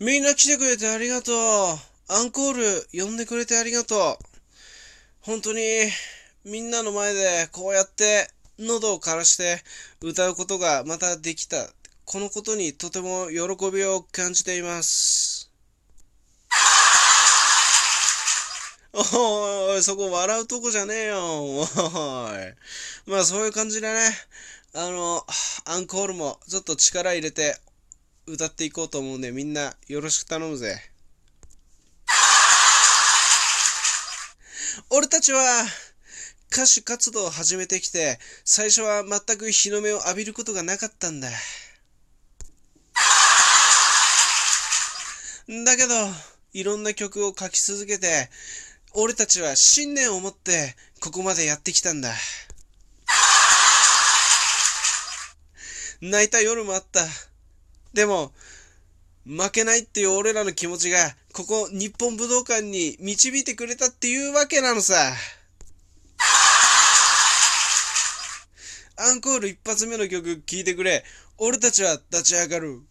みんな来てくれてありがとう。アンコール呼んでくれてありがとう。本当にみんなの前でこうやって喉を枯らして歌うことがまたできた。このことにとても喜びを感じています。おいおい、そこ笑うとこじゃねえよ。おい。まあそういう感じでね、あの、アンコールもちょっと力入れて歌っていこうと思うんで、みんなよろしく頼むぜ。俺たちは歌手活動を始めてきて、最初は全く日の目を浴びることがなかったんだ。だけど、いろんな曲を書き続けて、俺たちは信念を持ってここまでやってきたんだ。泣いた夜もあった。でも、負けないっていう俺らの気持ちが、ここ日本武道館に導いてくれたっていうわけなのさ。アンコール一発目の曲聴いてくれ。俺たちは立ち上がる。